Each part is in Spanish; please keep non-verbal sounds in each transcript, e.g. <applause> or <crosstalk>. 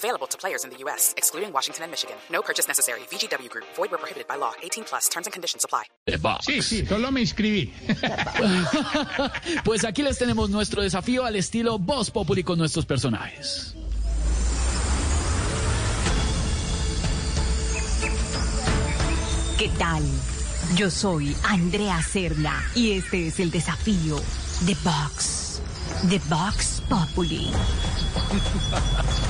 Available to players in the U.S., excluding Washington and Michigan. No purchase necessary. VGW Group. Void where prohibited by law. 18 plus. Terms and conditions apply. Sí, sí, solo me inscribí. <laughs> Pues aquí les tenemos nuestro desafío al estilo Voz Populi con nuestros personajes. ¿Qué tal? Yo soy Andrea Serna y este es el desafío de Vox, de Vox Populi. <laughs>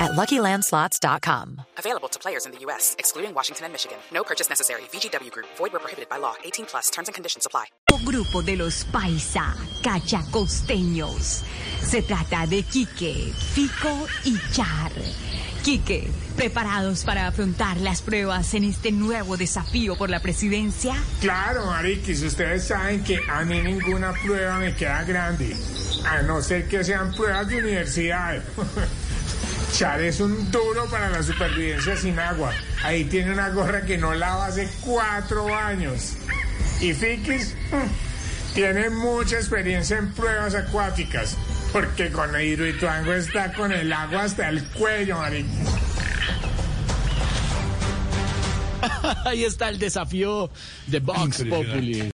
at LuckyLandSlots.com. Available to players in the U.S., excluding Washington and Michigan. No purchase necessary. VGW Group. Void where prohibited by law. 18 plus. Terms and conditions apply. grupo de los paisa cachacosteños. Se trata de Quique, Fico y Char. Quique, ¿preparados para afrontar las pruebas en este nuevo desafío por la presidencia? Claro, Mariquis, ustedes saben que a mí ninguna prueba me queda grande. A no ser que sean pruebas de universidad. <laughs> Char es un duro para la supervivencia sin agua. Ahí tiene una gorra que no lava hace cuatro años. Y Fikis mm, tiene mucha experiencia en pruebas acuáticas. Porque con Hidroituango está con el agua hasta el cuello, Mariquis. <laughs> Ahí está el desafío de Vox Populi.